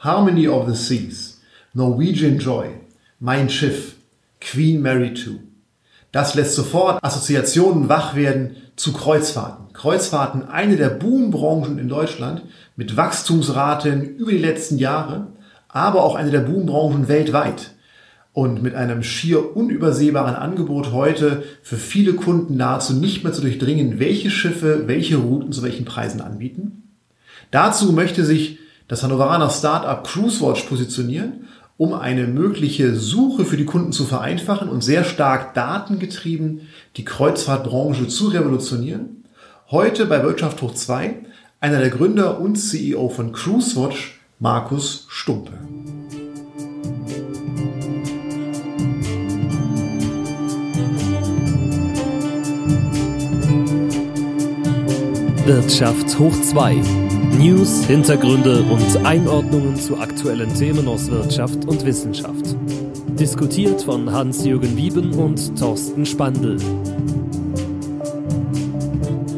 Harmony of the Seas, Norwegian Joy, Mein Schiff, Queen Mary II. Das lässt sofort Assoziationen wach werden zu Kreuzfahrten. Kreuzfahrten, eine der Boombranchen in Deutschland mit Wachstumsraten über die letzten Jahre, aber auch eine der Boombranchen weltweit und mit einem schier unübersehbaren Angebot heute für viele Kunden nahezu nicht mehr zu durchdringen, welche Schiffe welche Routen zu welchen Preisen anbieten. Dazu möchte sich das Hannoveraner Startup CruiseWatch positionieren, um eine mögliche Suche für die Kunden zu vereinfachen und sehr stark datengetrieben die Kreuzfahrtbranche zu revolutionieren. Heute bei Wirtschaft hoch 2 einer der Gründer und CEO von CruiseWatch, Markus Stumpe. Wirtschaft hoch 2. News, Hintergründe und Einordnungen zu aktuellen Themen aus Wirtschaft und Wissenschaft. Diskutiert von Hans-Jürgen Wieben und Thorsten Spandl.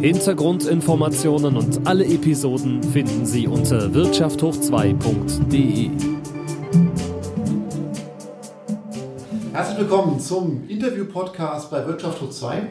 Hintergrundinformationen und alle Episoden finden Sie unter wirtschafthoch2.de. Herzlich willkommen zum Interview-Podcast bei Wirtschaft hoch 2.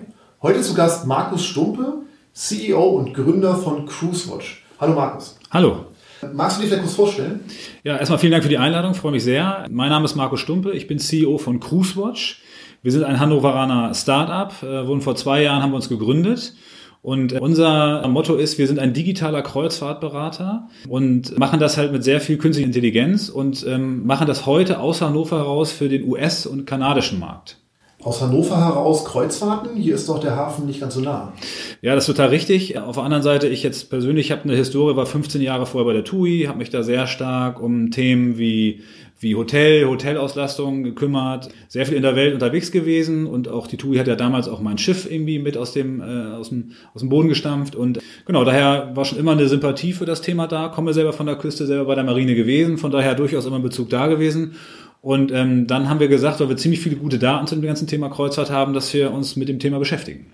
Heute zu Gast Markus Stumpe, CEO und Gründer von CruiseWatch. Hallo Markus. Hallo. Magst du dich vielleicht kurz vorstellen? Ja, erstmal vielen Dank für die Einladung, freue mich sehr. Mein Name ist Markus Stumpe, ich bin CEO von CruiseWatch. Wir sind ein Hannoveraner Startup, äh, wurden vor zwei Jahren haben wir uns gegründet. Und äh, unser Motto ist, wir sind ein digitaler Kreuzfahrtberater und machen das halt mit sehr viel künstlicher Intelligenz und ähm, machen das heute aus Hannover heraus für den US- und kanadischen Markt aus Hannover heraus Kreuzfahrten. Hier ist doch der Hafen nicht ganz so nah. Ja, das ist total richtig. Auf der anderen Seite, ich jetzt persönlich habe eine Historie, war 15 Jahre vorher bei der TUI, habe mich da sehr stark um Themen wie wie Hotel, Hotelauslastung gekümmert, sehr viel in der Welt unterwegs gewesen und auch die TUI hat ja damals auch mein Schiff irgendwie mit aus dem, äh, aus dem, aus dem Boden gestampft und genau, daher war schon immer eine Sympathie für das Thema da, komme selber von der Küste, selber bei der Marine gewesen, von daher durchaus immer ein Bezug da gewesen und ähm, dann haben wir gesagt, weil wir ziemlich viele gute Daten zu dem ganzen Thema Kreuzfahrt haben, dass wir uns mit dem Thema beschäftigen.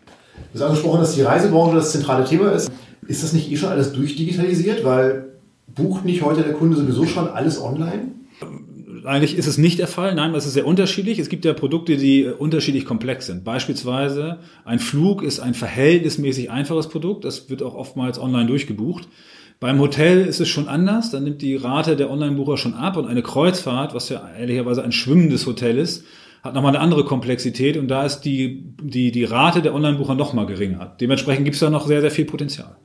Du hast angesprochen, dass die Reisebranche das zentrale Thema ist. Ist das nicht eh schon alles durchdigitalisiert? Weil bucht nicht heute der Kunde sowieso schon alles online? Eigentlich ist es nicht der Fall. Nein, das ist sehr unterschiedlich. Es gibt ja Produkte, die unterschiedlich komplex sind. Beispielsweise ein Flug ist ein verhältnismäßig einfaches Produkt. Das wird auch oftmals online durchgebucht. Beim Hotel ist es schon anders, dann nimmt die Rate der Online-Bucher schon ab und eine Kreuzfahrt, was ja ehrlicherweise ein schwimmendes Hotel ist, hat nochmal eine andere Komplexität und da ist die, die, die Rate der Online-Bucher nochmal geringer. Dementsprechend gibt es da noch sehr, sehr viel Potenzial.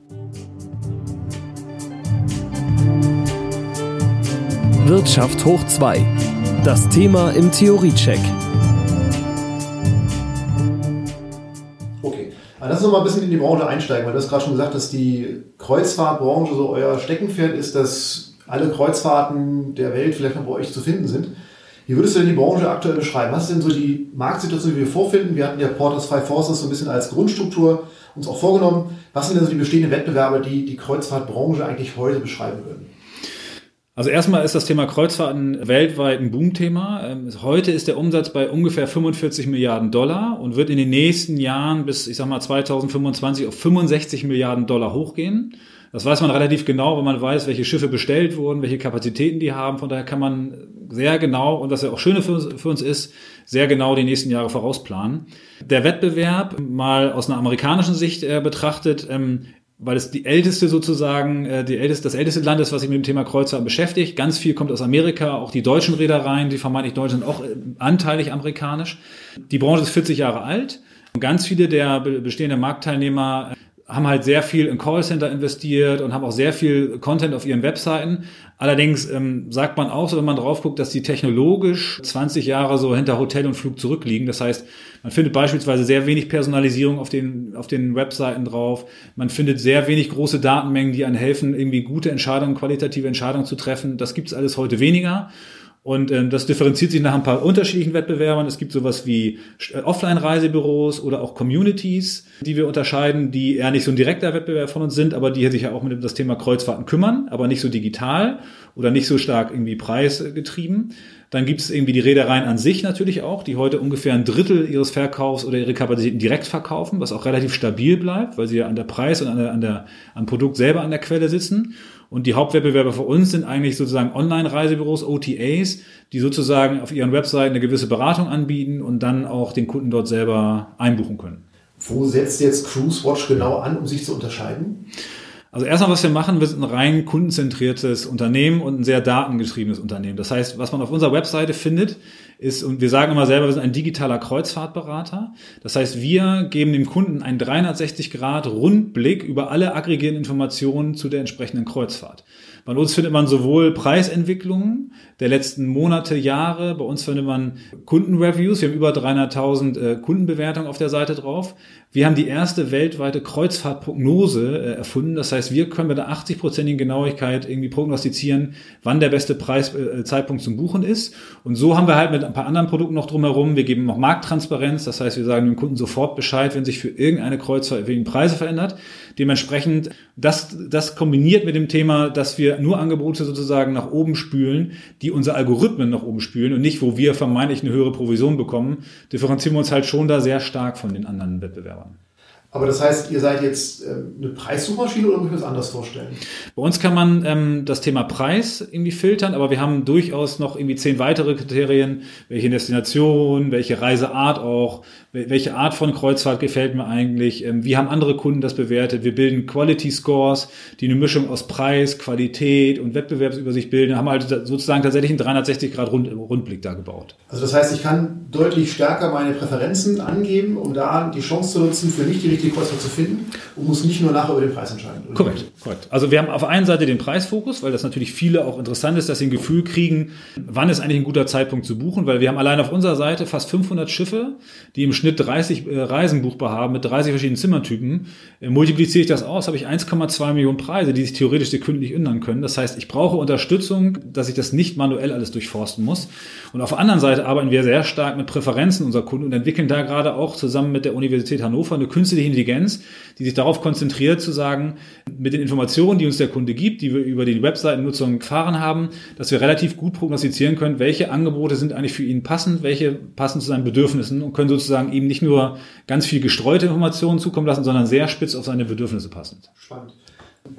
Wirtschaft hoch 2. Das Thema im Theoriecheck. lass uns noch mal ein bisschen in die Branche einsteigen, weil du hast gerade schon gesagt, dass die Kreuzfahrtbranche so euer Steckenpferd ist, dass alle Kreuzfahrten der Welt vielleicht noch bei euch zu finden sind. Wie würdest du denn die Branche aktuell beschreiben? Was ist denn so die Marktsituation, die wir vorfinden? Wir hatten ja Porters Five Forces so ein bisschen als Grundstruktur uns auch vorgenommen. Was sind denn so die bestehenden Wettbewerbe, die die Kreuzfahrtbranche eigentlich heute beschreiben würden? Also erstmal ist das Thema Kreuzfahrten weltweit ein Boomthema. Ähm, heute ist der Umsatz bei ungefähr 45 Milliarden Dollar und wird in den nächsten Jahren bis, ich sag mal, 2025 auf 65 Milliarden Dollar hochgehen. Das weiß man relativ genau, wenn man weiß, welche Schiffe bestellt wurden, welche Kapazitäten die haben. Von daher kann man sehr genau, und das ja auch Schöne für uns, für uns ist, sehr genau die nächsten Jahre vorausplanen. Der Wettbewerb, mal aus einer amerikanischen Sicht äh, betrachtet, ähm, weil es die älteste sozusagen, äh, die älteste, das älteste Land ist, was sich mit dem Thema Kreuzfahrt beschäftigt. Ganz viel kommt aus Amerika, auch die deutschen Reedereien, die vermeintlich deutsch sind, auch äh, anteilig amerikanisch. Die Branche ist 40 Jahre alt. Und ganz viele der bestehenden Marktteilnehmer haben halt sehr viel in Callcenter investiert und haben auch sehr viel Content auf ihren Webseiten. Allerdings ähm, sagt man auch so, wenn man drauf guckt, dass die technologisch 20 Jahre so hinter Hotel und Flug zurückliegen. Das heißt, man findet beispielsweise sehr wenig Personalisierung auf den, auf den Webseiten drauf. Man findet sehr wenig große Datenmengen, die einem helfen, irgendwie gute Entscheidungen, qualitative Entscheidungen zu treffen. Das gibt's alles heute weniger. Und ähm, das differenziert sich nach ein paar unterschiedlichen Wettbewerbern. Es gibt sowas wie äh, Offline-Reisebüros oder auch Communities, die wir unterscheiden, die eher nicht so ein direkter Wettbewerb von uns sind, aber die sich ja auch mit das Thema Kreuzfahrten kümmern, aber nicht so digital oder nicht so stark irgendwie preisgetrieben. Dann gibt es irgendwie die Reedereien an sich natürlich auch, die heute ungefähr ein Drittel ihres Verkaufs oder ihre Kapazitäten direkt verkaufen, was auch relativ stabil bleibt, weil sie ja an der Preis und an der, an der, am Produkt selber an der Quelle sitzen. Und die Hauptwettbewerber für uns sind eigentlich sozusagen Online-Reisebüros, OTAs, die sozusagen auf ihren Webseiten eine gewisse Beratung anbieten und dann auch den Kunden dort selber einbuchen können. Wo setzt jetzt Cruise Watch genau an, um sich zu unterscheiden? Also erstmal, was wir machen, wir sind ein rein kundenzentriertes Unternehmen und ein sehr datengetriebenes Unternehmen. Das heißt, was man auf unserer Webseite findet, ist, und wir sagen immer selber, wir sind ein digitaler Kreuzfahrtberater. Das heißt, wir geben dem Kunden einen 360 Grad Rundblick über alle aggregierten Informationen zu der entsprechenden Kreuzfahrt. Bei uns findet man sowohl Preisentwicklungen der letzten Monate, Jahre. Bei uns findet man Kundenreviews. Wir haben über 300.000 äh, Kundenbewertungen auf der Seite drauf. Wir haben die erste weltweite Kreuzfahrtprognose äh, erfunden. Das heißt, wir können mit einer 80-prozentigen Genauigkeit irgendwie prognostizieren, wann der beste Preiszeitpunkt äh, zum Buchen ist. Und so haben wir halt mit ein paar anderen Produkten noch drumherum. Wir geben noch Markttransparenz. Das heißt, wir sagen dem Kunden sofort Bescheid, wenn sich für irgendeine Kreuzfahrt wegen Preise verändert. Dementsprechend, das, das kombiniert mit dem Thema, dass wir nur Angebote sozusagen nach oben spülen, die unsere Algorithmen nach oben spülen und nicht, wo wir vermeintlich eine höhere Provision bekommen, differenzieren wir uns halt schon da sehr stark von den anderen Wettbewerbern. Aber das heißt, ihr seid jetzt ähm, eine Preissuchmaschine oder muss ich mir das anders vorstellen? Bei uns kann man ähm, das Thema Preis irgendwie filtern, aber wir haben durchaus noch irgendwie zehn weitere Kriterien, welche Destination, welche Reiseart auch, welche Art von Kreuzfahrt gefällt mir eigentlich, ähm, wie haben andere Kunden das bewertet. Wir bilden Quality Scores, die eine Mischung aus Preis, Qualität und Wettbewerbsübersicht bilden, haben halt sozusagen tatsächlich einen 360 Grad Rund, Rundblick da gebaut. Also das heißt, ich kann deutlich stärker meine Präferenzen angeben, um da die Chance zu nutzen, für nicht die richtige Kreuzfahrt zu finden und muss nicht nur nachher über den Preis entscheiden. Korrekt, korrekt. Also wir haben auf der einen Seite den Preisfokus, weil das natürlich viele auch interessant ist, dass sie ein Gefühl kriegen, wann ist eigentlich ein guter Zeitpunkt zu buchen, weil wir haben allein auf unserer Seite fast 500 Schiffe, die im Schnitt 30 äh, Reisen buchbar haben mit 30 verschiedenen Zimmertypen, äh, multipliziere ich das aus, habe ich 1,2 Millionen Preise, die sich theoretisch sekündlich ändern können. Das heißt, ich brauche Unterstützung, dass ich das nicht manuell alles durchforsten muss. Und auf der anderen Seite arbeiten wir sehr stark mit Präferenzen unserer Kunden und entwickeln da gerade auch zusammen mit der Universität Hannover eine künstliche Intelligenz, die sich darauf konzentriert zu sagen, mit den Informationen, die uns der Kunde gibt, die wir über die Webseitennutzung gefahren haben, dass wir relativ gut prognostizieren können, welche Angebote sind eigentlich für ihn passend, welche passen zu seinen Bedürfnissen und können sozusagen ihm nicht nur ganz viel gestreute Informationen zukommen lassen, sondern sehr spitz auf seine Bedürfnisse passend. Spannend.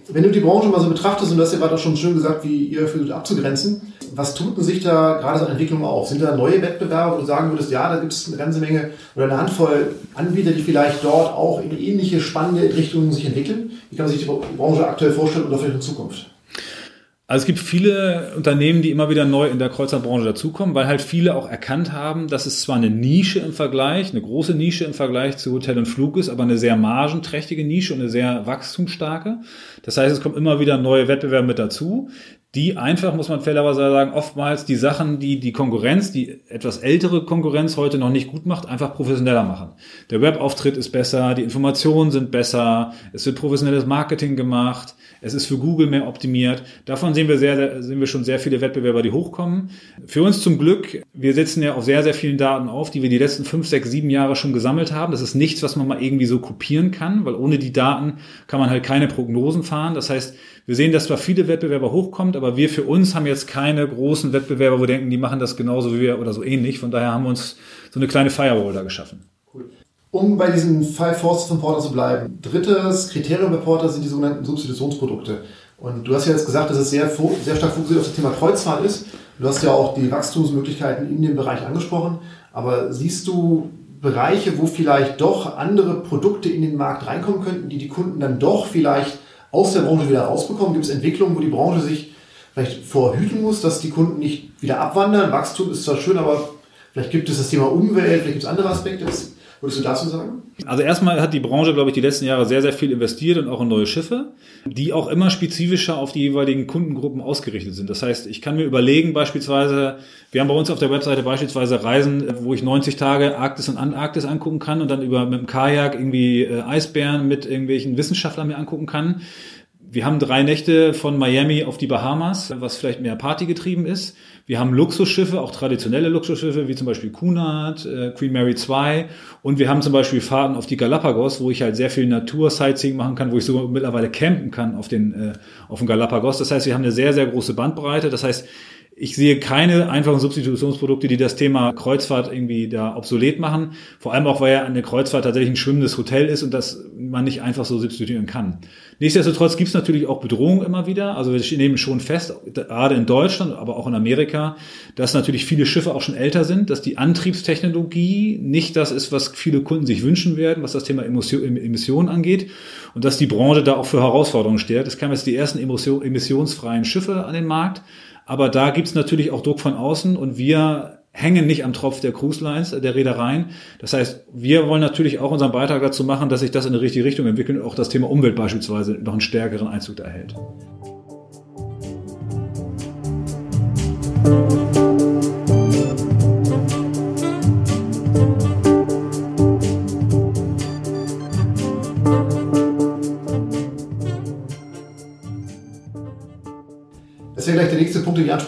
Wenn du die Branche mal so betrachtest, und du hast ja gerade auch schon schön gesagt, wie ihr versucht abzugrenzen, was tut denn sich da gerade so an Entwicklung auf? Sind da neue Wettbewerber, wo du sagen würdest, ja, da gibt es eine ganze Menge oder eine Handvoll Anbieter, die vielleicht dort auch in ähnliche spannende Richtungen sich entwickeln? Wie kann man sich die Branche aktuell vorstellen oder vielleicht in Zukunft? Also es gibt viele Unternehmen, die immer wieder neu in der Kreuzfahrtbranche dazukommen, weil halt viele auch erkannt haben, dass es zwar eine Nische im Vergleich, eine große Nische im Vergleich zu Hotel und Flug ist, aber eine sehr margenträchtige Nische und eine sehr wachstumsstarke. Das heißt, es kommen immer wieder neue Wettbewerber mit dazu, die einfach, muss man fairerweise sagen, oftmals die Sachen, die die Konkurrenz, die etwas ältere Konkurrenz heute noch nicht gut macht, einfach professioneller machen. Der Webauftritt ist besser, die Informationen sind besser, es wird professionelles Marketing gemacht, es ist für Google mehr optimiert. Davon sehen wir sehr, sehen wir schon sehr viele Wettbewerber, die hochkommen. Für uns zum Glück, wir setzen ja auf sehr, sehr vielen Daten auf, die wir die letzten fünf, sechs, sieben Jahre schon gesammelt haben. Das ist nichts, was man mal irgendwie so kopieren kann, weil ohne die Daten kann man halt keine Prognosen fahren. Das heißt, wir sehen, dass zwar viele Wettbewerber hochkommt, aber wir für uns haben jetzt keine großen Wettbewerber, wo wir denken, die machen das genauso wie wir oder so ähnlich. Von daher haben wir uns so eine kleine Firewall da geschaffen. Um bei diesen Five Forces von Porter zu bleiben. Drittes Kriterium bei Porter sind die sogenannten Substitutionsprodukte. Und du hast ja jetzt gesagt, dass es sehr, sehr stark fokussiert auf das Thema Kreuzfahrt ist. Du hast ja auch die Wachstumsmöglichkeiten in dem Bereich angesprochen. Aber siehst du Bereiche, wo vielleicht doch andere Produkte in den Markt reinkommen könnten, die die Kunden dann doch vielleicht aus der Branche wieder rausbekommen? Gibt es Entwicklungen, wo die Branche sich vielleicht vorhüten muss, dass die Kunden nicht wieder abwandern? Wachstum ist zwar schön, aber vielleicht gibt es das Thema Umwelt, vielleicht gibt es andere Aspekte. Würdest du dazu sagen? Also erstmal hat die Branche, glaube ich, die letzten Jahre sehr, sehr viel investiert und auch in neue Schiffe, die auch immer spezifischer auf die jeweiligen Kundengruppen ausgerichtet sind. Das heißt, ich kann mir überlegen, beispielsweise, wir haben bei uns auf der Webseite beispielsweise Reisen, wo ich 90 Tage Arktis und Antarktis angucken kann und dann über mit dem Kajak irgendwie äh, Eisbären mit irgendwelchen Wissenschaftlern mir angucken kann. Wir haben drei Nächte von Miami auf die Bahamas, was vielleicht mehr Party getrieben ist. Wir haben Luxusschiffe, auch traditionelle Luxusschiffe, wie zum Beispiel Cunard, äh, Queen Mary 2. Und wir haben zum Beispiel Fahrten auf die Galapagos, wo ich halt sehr viel Natur-Sightseeing machen kann, wo ich sogar mittlerweile campen kann auf den, äh, auf den Galapagos. Das heißt, wir haben eine sehr, sehr große Bandbreite. Das heißt, Ich sehe keine einfachen Substitutionsprodukte, die das Thema Kreuzfahrt irgendwie da obsolet machen. Vor allem auch, weil ja eine Kreuzfahrt tatsächlich ein schwimmendes Hotel ist und das man nicht einfach so substituieren kann. Nichtsdestotrotz gibt es natürlich auch Bedrohungen immer wieder. Also wir nehmen schon fest, gerade in Deutschland, aber auch in Amerika, dass natürlich viele Schiffe auch schon älter sind, dass die Antriebstechnologie nicht das ist, was viele Kunden sich wünschen werden, was das Thema Emissionen angeht und dass die Branche da auch für Herausforderungen steht. Es kamen jetzt die ersten emissionsfreien Schiffe an den Markt. Aber da gibt's natürlich auch Druck von außen und wir hängen nicht am Tropf der Cruise Lines, der Reedereien. Das heißt, wir wollen natürlich auch unseren Beitrag dazu machen, dass sich das in die richtige Richtung entwickelt und auch das Thema Umwelt beispielsweise noch einen stärkeren Einzug erhält.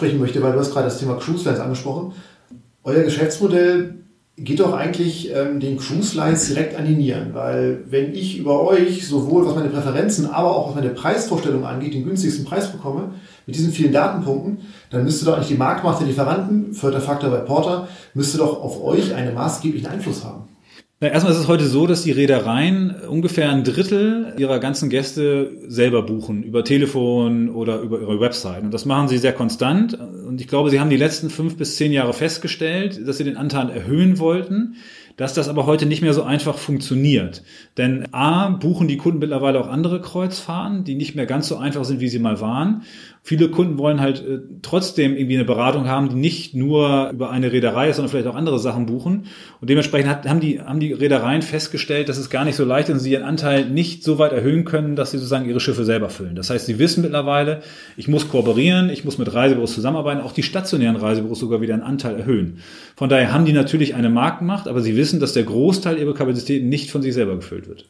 Ansprechen möchte, weil du hast gerade das Thema Cruise Lines angesprochen. Euer Geschäftsmodell geht doch eigentlich ähm, den Cruise Lines direkt an die Nieren, weil wenn ich über euch sowohl was meine Präferenzen, aber auch was meine Preisvorstellung angeht, den günstigsten Preis bekomme, mit diesen vielen Datenpunkten, dann müsste doch eigentlich die Marktmacht der Lieferanten, vierter Faktor bei Porter, müsste doch auf euch einen maßgeblichen Einfluss haben. Na, erstmal ist es heute so, dass die Reedereien ungefähr ein Drittel ihrer ganzen Gäste selber buchen, über Telefon oder über ihre Website. Und das machen sie sehr konstant. Und ich glaube, sie haben die letzten fünf bis zehn Jahre festgestellt, dass sie den Anteil erhöhen wollten dass das aber heute nicht mehr so einfach funktioniert. Denn A, buchen die Kunden mittlerweile auch andere Kreuzfahrten, die nicht mehr ganz so einfach sind, wie sie mal waren. Viele Kunden wollen halt äh, trotzdem irgendwie eine Beratung haben, die nicht nur über eine Reederei ist, sondern vielleicht auch andere Sachen buchen. Und dementsprechend hat, haben, die, haben die Reedereien festgestellt, dass es gar nicht so leicht ist und sie ihren Anteil nicht so weit erhöhen können, dass sie sozusagen ihre Schiffe selber füllen. Das heißt, sie wissen mittlerweile, ich muss kooperieren, ich muss mit Reisebüros zusammenarbeiten, auch die stationären Reisebüros sogar wieder einen Anteil erhöhen. Von daher haben die natürlich eine Marktmacht, aber sie wissen, dass der Großteil ihrer Kapazitäten nicht von sich selber gefüllt wird.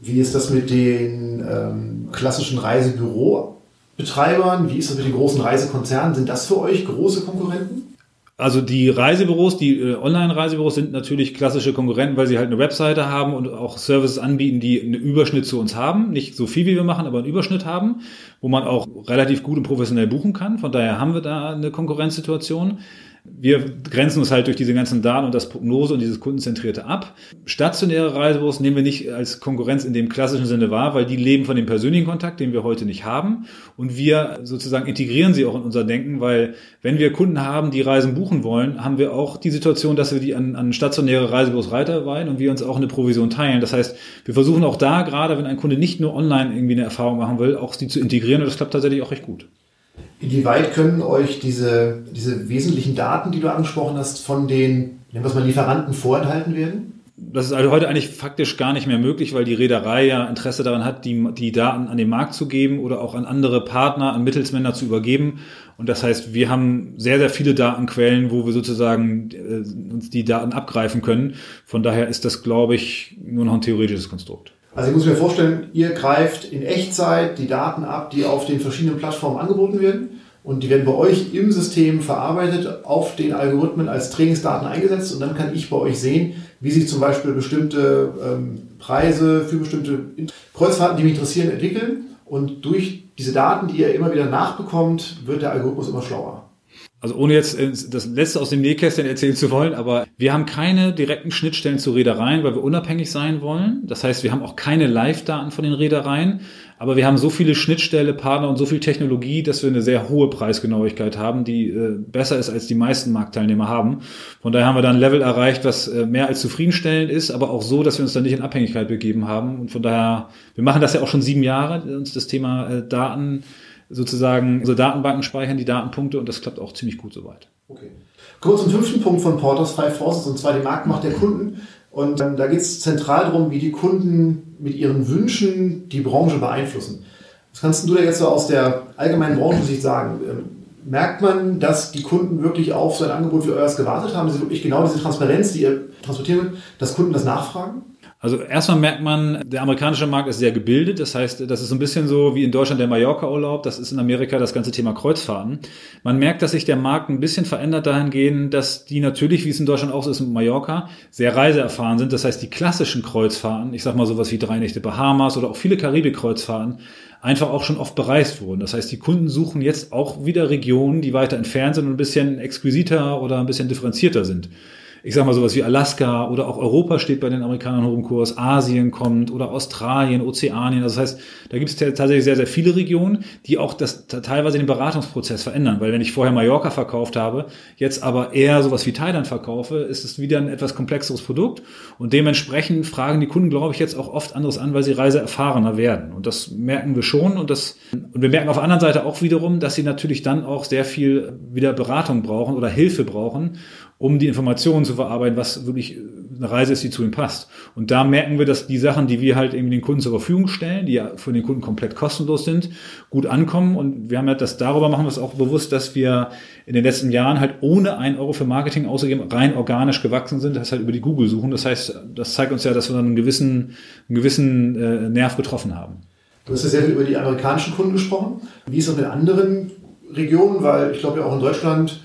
Wie ist das mit den ähm, klassischen Reisebüro Betreibern? Wie ist das mit den großen Reisekonzernen? Sind das für euch große Konkurrenten? Also die Reisebüros, die äh, Online-Reisebüros sind natürlich klassische Konkurrenten, weil sie halt eine Webseite haben und auch Services anbieten, die einen Überschnitt zu uns haben. Nicht so viel, wie wir machen, aber einen Überschnitt haben, wo man auch relativ gut und professionell buchen kann. Von daher haben wir da eine Konkurrenzsituation wir grenzen uns halt durch diese ganzen Daten und das Prognose und dieses Kundenzentrierte ab. Stationäre Reisebüros nehmen wir nicht als Konkurrenz in dem klassischen Sinne wahr, weil die leben von dem persönlichen Kontakt, den wir heute nicht haben. Und wir sozusagen integrieren sie auch in unser Denken, weil wenn wir Kunden haben, die Reisen buchen wollen, haben wir auch die Situation, dass wir die an, an stationäre Reisebüros weiterweihen und wir uns auch eine Provision teilen. Das heißt, wir versuchen auch da, gerade wenn ein Kunde nicht nur online irgendwie eine Erfahrung machen will, auch sie zu integrieren und das klappt tatsächlich auch recht gut. Inwieweit können euch diese, diese wesentlichen Daten, die du angesprochen hast, von den, nennen wir es mal, Lieferanten vorenthalten werden? Das ist also heute eigentlich faktisch gar nicht mehr möglich, weil die Reederei ja Interesse daran hat, die, die Daten an den Markt zu geben oder auch an andere Partner, an Mittelsmänner zu übergeben. Und das heißt, wir haben sehr, sehr viele Datenquellen, wo wir sozusagen äh, uns die Daten abgreifen können. Von daher ist das, glaube ich, nur noch ein theoretisches Konstrukt. Also ich muss mir vorstellen, ihr greift in Echtzeit die Daten ab, die auf den verschiedenen Plattformen angeboten werden. Und die werden bei euch im System verarbeitet, auf den Algorithmen als Trainingsdaten eingesetzt. Und dann kann ich bei euch sehen, wie sich zum Beispiel bestimmte ähm, Preise für bestimmte Kreuzfahrten, die mich interessieren, entwickeln. Und durch diese Daten, die ihr immer wieder nachbekommt, wird der Algorithmus immer schlauer also ohne jetzt das Letzte aus dem Nähkästchen erzählen zu wollen, aber wir haben keine direkten Schnittstellen zu Reedereien, weil wir unabhängig sein wollen. Das heißt, wir haben auch keine Live-Daten von den Reedereien, aber wir haben so viele Schnittstelle, Partner und so viel Technologie, dass wir eine sehr hohe Preisgenauigkeit haben, die äh, besser ist, als die meisten Marktteilnehmer haben. Von daher haben wir dann ein Level erreicht, was äh, mehr als zufriedenstellend ist, aber auch so, dass wir uns dann nicht in Abhängigkeit begeben haben. Und von daher, wir machen das ja auch schon sieben Jahre, uns das Thema äh, Daten sozusagen unsere Datenbanken speichern die Datenpunkte und das klappt auch ziemlich gut soweit. Okay. Wir zum fünften Punkt von Porters Five Forces und zwar die Marktmacht der Kunden. Und ähm, da geht es zentral darum, wie die Kunden mit ihren Wünschen die Branche beeinflussen. Was kannst du da jetzt so aus der allgemeinen Branchensicht sagen? Ähm, merkt man, dass die Kunden wirklich auf so ein Angebot wie euers gewartet haben? Ist wirklich genau diese Transparenz, die ihr transportieren dass Kunden das nachfragen? Also erstmal merkt man, der amerikanische Markt ist sehr gebildet. Das heißt, das ist ein bisschen so wie in Deutschland der Mallorca-Urlaub. Das ist in Amerika das ganze Thema Kreuzfahrten. Man merkt, dass sich der Markt ein bisschen verändert dahingehend, dass die natürlich, wie es in Deutschland auch so ist mit Mallorca, sehr reiseerfahren sind. Das heißt, die klassischen Kreuzfahrten, ich sag mal sowas wie drei Nächte Bahamas oder auch viele Karibik-Kreuzfahrten, einfach auch schon oft bereist wurden. Das heißt, die Kunden suchen jetzt auch wieder Regionen, die weiter entfernt sind und ein bisschen exquisiter oder ein bisschen differenzierter sind ich sag mal sowas wie Alaska oder auch Europa steht bei den Amerikanern hoch im Kurs, Asien kommt oder Australien, Ozeanien. Also das heißt, da gibt es tatsächlich sehr, sehr viele Regionen, die auch das teilweise den Beratungsprozess verändern. Weil wenn ich vorher Mallorca verkauft habe, jetzt aber eher sowas wie Thailand verkaufe, ist es wieder ein etwas komplexeres Produkt. Und dementsprechend fragen die Kunden, glaube ich, jetzt auch oft anderes an, weil sie reiseerfahrener werden. Und das merken wir schon. Und das, und wir merken auf der anderen Seite auch wiederum, dass sie natürlich dann auch sehr viel wieder Beratung brauchen oder Hilfe brauchen um die Informationen zu verarbeiten, was wirklich eine Reise ist, die zu ihm passt. Und da merken wir, dass die Sachen, die wir halt eben den Kunden zur Verfügung stellen, die ja für den Kunden komplett kostenlos sind, gut ankommen. Und wir haben ja das darüber machen wir es auch bewusst, dass wir in den letzten Jahren halt ohne ein Euro für Marketing ausgegeben rein organisch gewachsen sind, das halt über die Google suchen. Das heißt, das zeigt uns ja, dass wir dann einen gewissen, einen gewissen äh, Nerv getroffen haben. Du hast ja sehr viel über die amerikanischen Kunden gesprochen. Wie ist es mit anderen Regionen? Weil ich glaube ja auch in Deutschland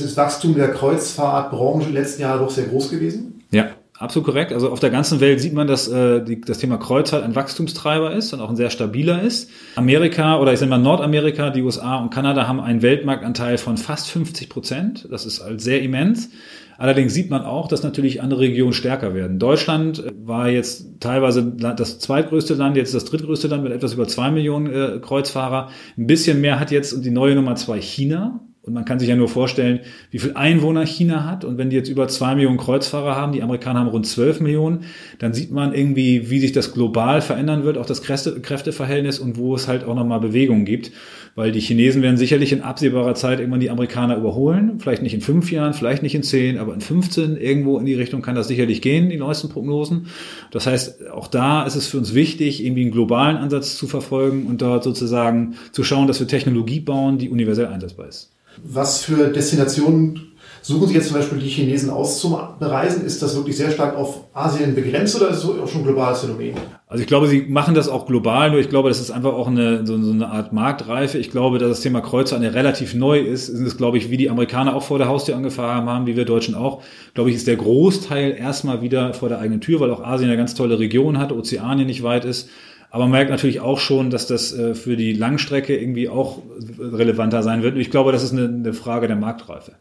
ist das Wachstum der Kreuzfahrtbranche letzten Jahren doch sehr groß gewesen? Ja, absolut korrekt. Also auf der ganzen Welt sieht man, dass äh, die, das Thema Kreuzfahrt ein Wachstumstreiber ist und auch ein sehr stabiler ist. Amerika oder ich sage mal Nordamerika, die USA und Kanada haben einen Weltmarktanteil von fast 50 Prozent. Das ist halt sehr immens. Allerdings sieht man auch, dass natürlich andere Regionen stärker werden. Deutschland war jetzt teilweise das zweitgrößte Land, jetzt das drittgrößte Land mit etwas über zwei Millionen äh, Kreuzfahrer. Ein bisschen mehr hat jetzt die neue Nummer zwei China und man kann sich ja nur vorstellen, wie viel Einwohner China hat. Und wenn die jetzt über zwei Millionen Kreuzfahrer haben, die Amerikaner haben rund zwölf Millionen, dann sieht man irgendwie, wie sich das global verändern wird, auch das Kräfteverhältnis und wo es halt auch nochmal Bewegungen gibt. Weil die Chinesen werden sicherlich in absehbarer Zeit irgendwann die Amerikaner überholen. Vielleicht nicht in fünf Jahren, vielleicht nicht in zehn, aber in 15 irgendwo in die Richtung kann das sicherlich gehen, die neuesten Prognosen. Das heißt, auch da ist es für uns wichtig, irgendwie einen globalen Ansatz zu verfolgen und dort sozusagen zu schauen, dass wir Technologie bauen, die universell einsetzbar ist. Was für Destinationen suchen Sie jetzt zum Beispiel die Chinesen aus zum Bereisen? Ist das wirklich sehr stark auf Asien begrenzt oder ist es auch schon ein globales Phänomen? Also ich glaube, sie machen das auch global, nur ich glaube, das ist einfach auch eine, so, so eine Art Marktreife. Ich glaube, dass das Thema eine relativ neu ist. Ist es, glaube ich, wie die Amerikaner auch vor der Haustür angefahren haben, wie wir Deutschen auch. Glaube ich, ist der Großteil erstmal wieder vor der eigenen Tür, weil auch Asien eine ganz tolle Region hat, Ozeanien nicht weit ist. Aber man merkt natürlich auch schon, dass das äh, für die Langstrecke irgendwie auch relevanter sein wird. Und ich glaube, das ist eine, eine Frage der Marktreife.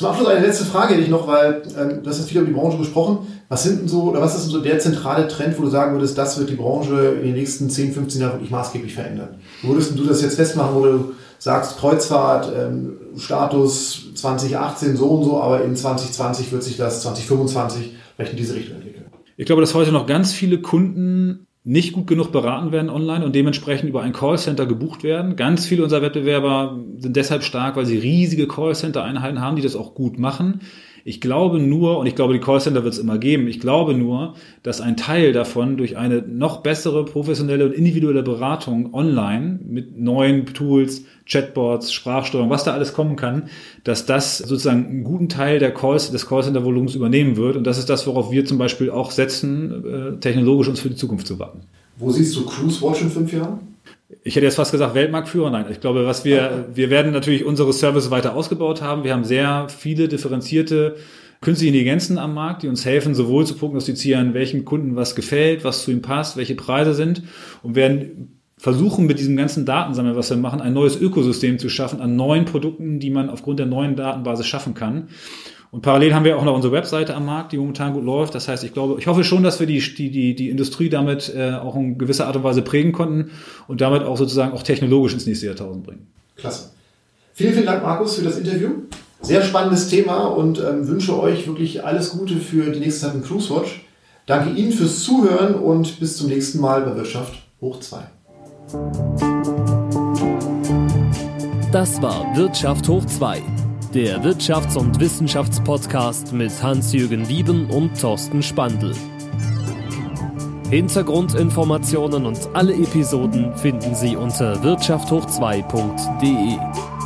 Zum Abschluss eine letzte Frage hätte ich noch, weil ähm, du hast jetzt viel über die Branche gesprochen. Was sind denn so, oder was ist denn so der zentrale Trend, wo du sagen würdest, das wird die Branche in den nächsten 10, 15 Jahren wirklich maßgeblich verändern? Würdest du das jetzt festmachen, wo du sagst, Kreuzfahrt, ähm, Status 2018 so und so, aber in 2020 wird sich das 2025 vielleicht in diese Richtung entwickeln? Ich glaube, dass heute noch ganz viele Kunden nicht gut genug beraten werden online und dementsprechend über ein Callcenter gebucht werden. Ganz viele unserer Wettbewerber sind deshalb stark, weil sie riesige Callcenter-Einheiten haben, die das auch gut machen. Ich glaube nur, und ich glaube, die Callcenter wird es immer geben, ich glaube nur, dass ein Teil davon durch eine noch bessere professionelle und individuelle Beratung online mit neuen Tools, Chatbots, Sprachsteuerung, was da alles kommen kann, dass das sozusagen einen guten Teil der Calls, des Callcenter-Volumens übernehmen wird. Und das ist das, worauf wir zum Beispiel auch setzen, äh, technologisch uns für die Zukunft zu warten. Wo siehst du Cruise Watch in fünf Jahren? Ich hätte jetzt fast gesagt Weltmarktführer. Nein, ich glaube, was wir, wir werden natürlich unsere Services weiter ausgebaut haben. Wir haben sehr viele differenzierte künstliche Intelligenzen am Markt, die uns helfen, sowohl zu prognostizieren, welchem Kunden was gefällt, was zu ihm passt, welche Preise sind und werden versuchen mit diesem ganzen Datensammeln, was wir machen, ein neues Ökosystem zu schaffen an neuen Produkten, die man aufgrund der neuen Datenbasis schaffen kann. Und parallel haben wir auch noch unsere Webseite am Markt, die momentan gut läuft. Das heißt, ich glaube, ich hoffe schon, dass wir die, die, die, die Industrie damit äh, auch in gewisser Art und Weise prägen konnten und damit auch sozusagen auch technologisch ins nächste Jahrtausend bringen. Klasse. Vielen, vielen Dank, Markus, für das Interview. Sehr spannendes Thema und ähm, wünsche euch wirklich alles Gute für die nächste Zeit in Cruise Watch. Danke Ihnen fürs Zuhören und bis zum nächsten Mal bei Wirtschaft hoch 2. Das war Wirtschaft hoch 2 der Wirtschafts- und Wissenschaftspodcast mit Hans-Jürgen Wieben und Thorsten Spandl. Hintergrundinformationen und alle Episoden finden Sie unter wirtschafthoch2.de.